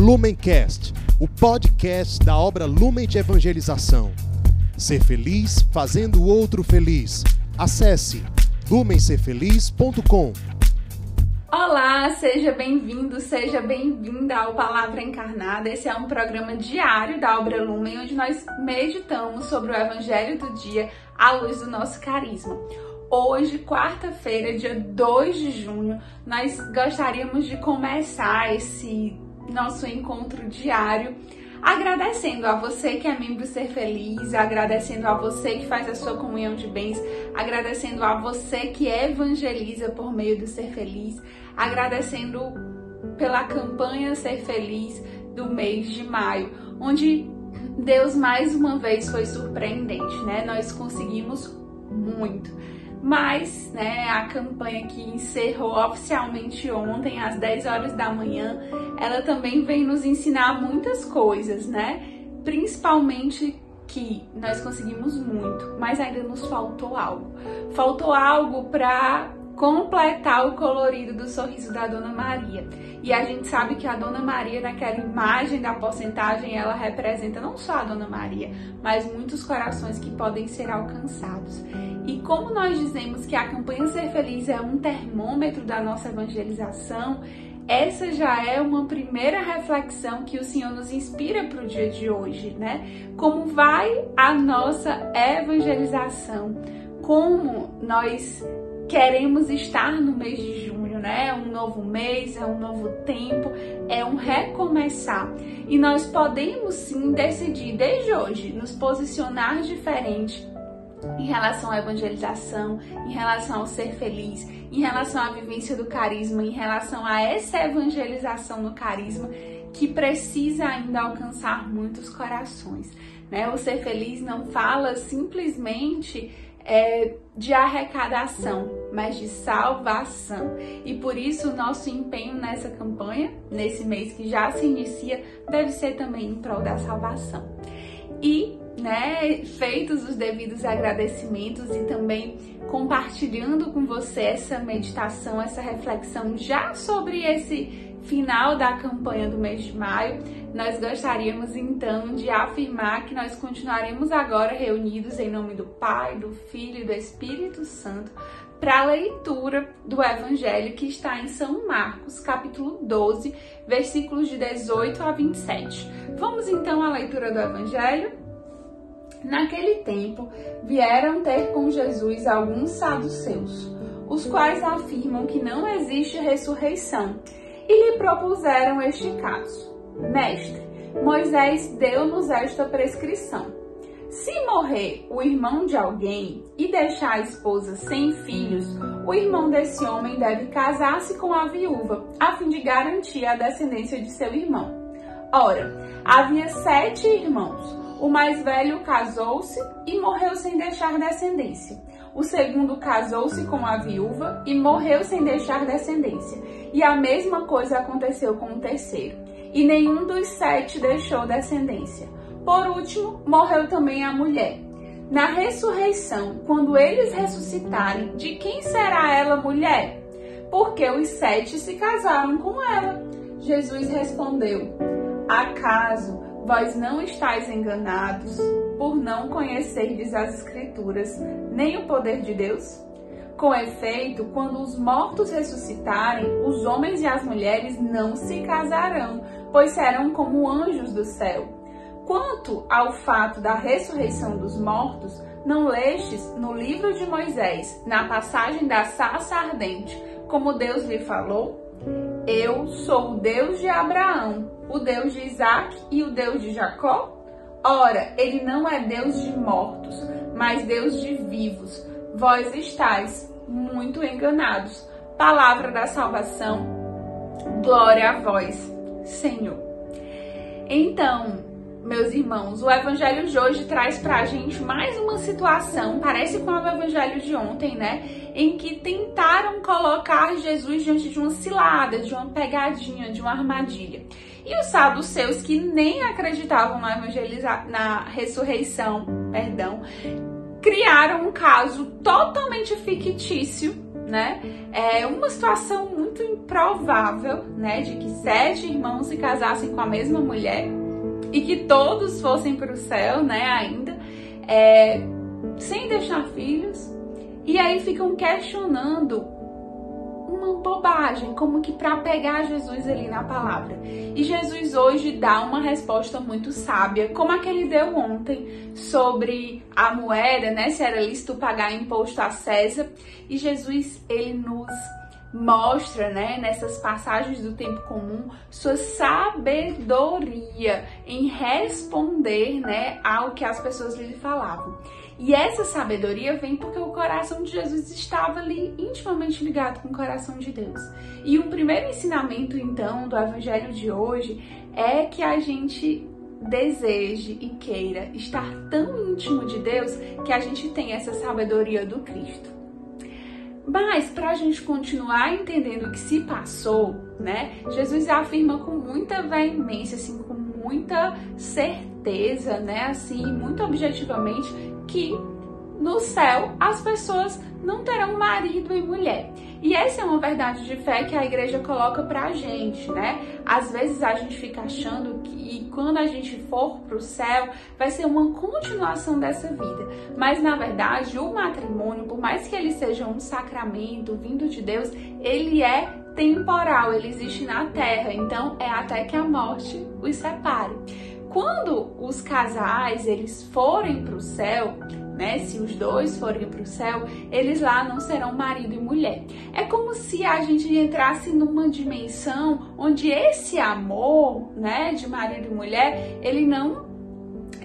Lumencast, o podcast da obra Lumen de Evangelização. Ser feliz fazendo o outro feliz. Acesse lumencerfeliz.com. Olá, seja bem-vindo, seja bem-vinda ao Palavra Encarnada. Esse é um programa diário da obra Lumen, onde nós meditamos sobre o Evangelho do dia à luz do nosso carisma. Hoje, quarta-feira, dia 2 de junho, nós gostaríamos de começar esse nosso encontro diário agradecendo a você que é membro Ser Feliz, agradecendo a você que faz a sua comunhão de bens, agradecendo a você que evangeliza por meio do Ser Feliz, agradecendo pela campanha Ser Feliz do mês de maio, onde Deus mais uma vez foi surpreendente, né? Nós conseguimos muito. Mas, né, a campanha que encerrou oficialmente ontem às 10 horas da manhã, ela também vem nos ensinar muitas coisas, né? Principalmente que nós conseguimos muito, mas ainda nos faltou algo. Faltou algo para completar o colorido do sorriso da Dona Maria. E a gente sabe que a Dona Maria, naquela imagem da porcentagem, ela representa não só a Dona Maria, mas muitos corações que podem ser alcançados. E como nós dizemos que a campanha Ser Feliz é um termômetro da nossa evangelização, essa já é uma primeira reflexão que o Senhor nos inspira para o dia de hoje, né? Como vai a nossa evangelização? Como nós queremos estar no mês de junho, né? É um novo mês, é um novo tempo, é um recomeçar. E nós podemos sim decidir desde hoje nos posicionar diferente em relação à evangelização, em relação ao ser feliz, em relação à vivência do carisma, em relação a essa evangelização no carisma que precisa ainda alcançar muitos corações. Né? O ser feliz não fala simplesmente é, de arrecadação, mas de salvação. E por isso o nosso empenho nessa campanha, nesse mês que já se inicia, deve ser também em prol da salvação. E né, feitos os devidos agradecimentos e também compartilhando com você essa meditação, essa reflexão já sobre esse final da campanha do mês de maio, nós gostaríamos então de afirmar que nós continuaremos agora reunidos em nome do Pai, do Filho e do Espírito Santo para a leitura do Evangelho que está em São Marcos, capítulo 12, versículos de 18 a 27. Vamos então à leitura do Evangelho? Naquele tempo, vieram ter com Jesus alguns saduceus, os quais afirmam que não existe ressurreição, e lhe propuseram este caso: Mestre, Moisés deu-nos esta prescrição. Se morrer o irmão de alguém e deixar a esposa sem filhos, o irmão desse homem deve casar-se com a viúva, a fim de garantir a descendência de seu irmão. Ora, havia sete irmãos. O mais velho casou-se e morreu sem deixar descendência. O segundo casou-se com a viúva e morreu sem deixar descendência. E a mesma coisa aconteceu com o terceiro. E nenhum dos sete deixou descendência. Por último, morreu também a mulher. Na ressurreição, quando eles ressuscitarem, de quem será ela mulher? Porque os sete se casaram com ela. Jesus respondeu: Acaso vós não estáis enganados por não conhecerdes as Escrituras, nem o poder de Deus? Com efeito, quando os mortos ressuscitarem, os homens e as mulheres não se casarão, pois serão como anjos do céu. Quanto ao fato da ressurreição dos mortos, não lestes no livro de Moisés, na passagem da sarça ardente, como Deus lhe falou? Eu sou o Deus de Abraão, o Deus de Isaac e o Deus de Jacó? Ora, ele não é Deus de mortos, mas Deus de vivos. Vós estáis muito enganados. Palavra da salvação, glória a vós, Senhor. Então, meus irmãos, o evangelho de hoje traz pra gente mais uma situação, parece com o evangelho de ontem, né? Em que tentaram colocar Jesus diante de uma cilada, de uma pegadinha, de uma armadilha. E os saduceus que nem acreditavam na, na ressurreição, perdão, criaram um caso totalmente fictício né? É uma situação muito improvável, né? De que sete irmãos se casassem com a mesma mulher e que todos fossem para o céu, né? Ainda, é, sem deixar filhos. E aí ficam questionando uma bobagem, como que para pegar Jesus ali na palavra. E Jesus hoje dá uma resposta muito sábia, como a que ele deu ontem sobre a moeda, né, se era lícito pagar imposto a César. E Jesus, ele nos mostra, né, nessas passagens do tempo comum, sua sabedoria em responder, né, ao que as pessoas lhe falavam. E essa sabedoria vem porque o coração de Jesus estava ali intimamente ligado com o coração de Deus. E o primeiro ensinamento, então, do evangelho de hoje é que a gente deseje e queira estar tão íntimo de Deus que a gente tem essa sabedoria do Cristo. Mas para a gente continuar entendendo o que se passou, né? Jesus afirma com muita veemência, assim, com muita certeza, né? Assim, muito objetivamente, que no céu as pessoas não terão marido e mulher. E essa é uma verdade de fé que a igreja coloca pra gente, né? Às vezes a gente fica achando que quando a gente for pro céu vai ser uma continuação dessa vida. Mas na verdade, o matrimônio, por mais que ele seja um sacramento vindo de Deus, ele é temporal, ele existe na terra. Então é até que a morte os separe. Quando os casais eles forem para o céu, né? Se os dois forem para o céu, eles lá não serão marido e mulher. É como se a gente entrasse numa dimensão onde esse amor, né, de marido e mulher, ele não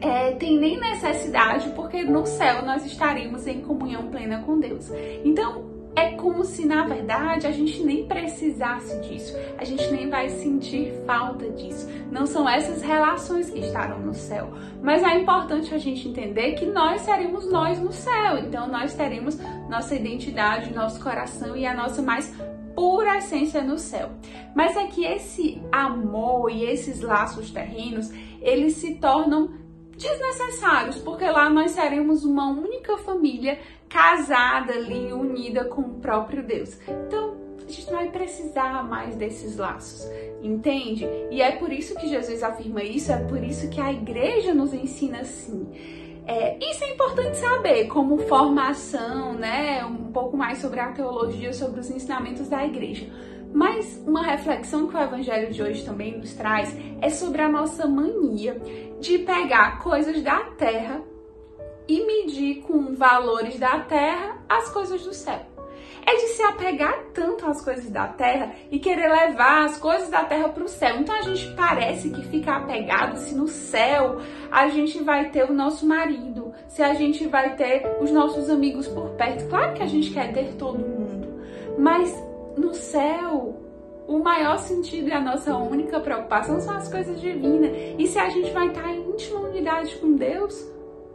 é, tem nem necessidade, porque no céu nós estaríamos em comunhão plena com Deus. Então, é como se na verdade a gente nem precisasse disso, a gente nem vai sentir falta disso. Não são essas relações que estarão no céu, mas é importante a gente entender que nós seremos nós no céu, então nós teremos nossa identidade, nosso coração e a nossa mais pura essência no céu. Mas é que esse amor e esses laços terrenos, eles se tornam desnecessários, porque lá nós seremos uma única família casada ali, unida com o próprio Deus. Então, a gente não vai precisar mais desses laços, entende? E é por isso que Jesus afirma isso, é por isso que a igreja nos ensina assim. É, isso é importante saber como formação, né? Um pouco mais sobre a teologia, sobre os ensinamentos da igreja. Mas uma reflexão que o evangelho de hoje também nos traz é sobre a nossa mania de pegar coisas da terra e medir com valores da terra as coisas do céu. É de se apegar tanto às coisas da terra e querer levar as coisas da terra para o céu. Então a gente parece que fica apegado se no céu a gente vai ter o nosso marido, se a gente vai ter os nossos amigos por perto. Claro que a gente quer ter todo mundo, mas no céu, o maior sentido e a nossa única preocupação são as coisas divinas. E se a gente vai estar em íntima unidade com Deus,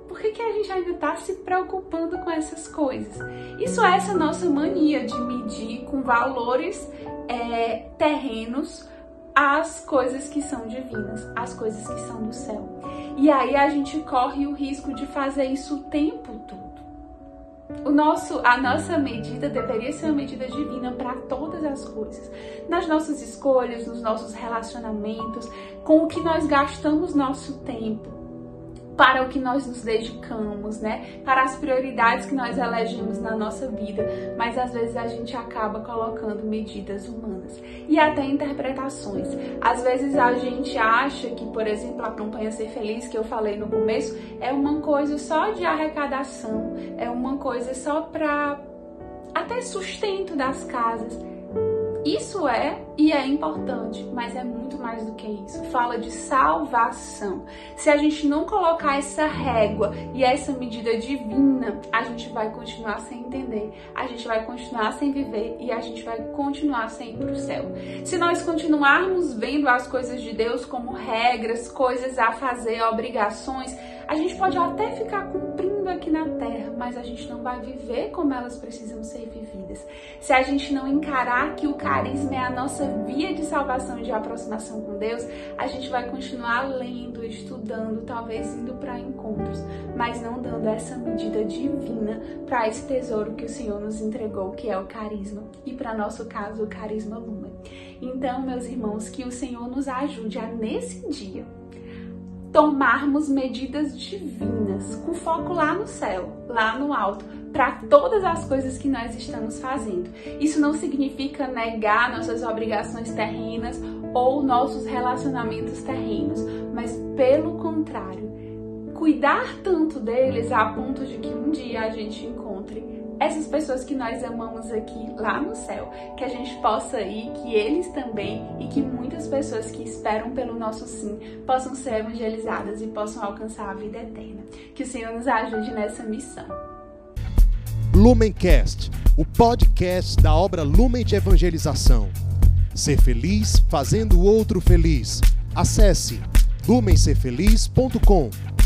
por que, que a gente ainda está se preocupando com essas coisas? Isso é essa nossa mania de medir com valores é, terrenos as coisas que são divinas, as coisas que são do céu. E aí a gente corre o risco de fazer isso o tempo todo o nosso, a nossa medida deveria ser uma medida divina para todas as coisas. Nas nossas escolhas, nos nossos relacionamentos, com o que nós gastamos nosso tempo para o que nós nos dedicamos, né? Para as prioridades que nós elegemos na nossa vida, mas às vezes a gente acaba colocando medidas humanas e até interpretações. Às vezes a gente acha que, por exemplo, a campanha Ser Feliz que eu falei no começo é uma coisa só de arrecadação, é uma coisa só para até sustento das casas. Isso é e é importante, mas é muito mais do que isso. Fala de salvação. Se a gente não colocar essa régua e essa medida divina, a gente vai continuar sem entender, a gente vai continuar sem viver e a gente vai continuar sem ir para o céu. Se nós continuarmos vendo as coisas de Deus como regras, coisas a fazer, obrigações, a gente pode até ficar cumprindo aqui na terra, mas a gente não vai viver como elas precisam ser vividas. Se a gente não encarar que o carisma é a nossa via de salvação e de aproximação com Deus, a gente vai continuar lendo, estudando, talvez indo para encontros, mas não dando essa medida divina para esse tesouro que o Senhor nos entregou, que é o carisma, e para nosso caso, o carisma lumen. Então, meus irmãos, que o Senhor nos ajude a nesse dia tomarmos medidas divinas, com foco lá no céu, lá no alto, para todas as coisas que nós estamos fazendo. Isso não significa negar nossas obrigações terrenas ou nossos relacionamentos terrenos, mas pelo contrário, cuidar tanto deles a ponto de que um dia a gente encontre essas pessoas que nós amamos aqui lá no céu, que a gente possa ir, que eles também e que muitas pessoas que esperam pelo nosso sim possam ser evangelizadas e possam alcançar a vida eterna. Que o Senhor nos ajude nessa missão. Lumencast, o podcast da obra Lumen de Evangelização. Ser feliz fazendo o outro feliz. Acesse lumencerfeliz.com.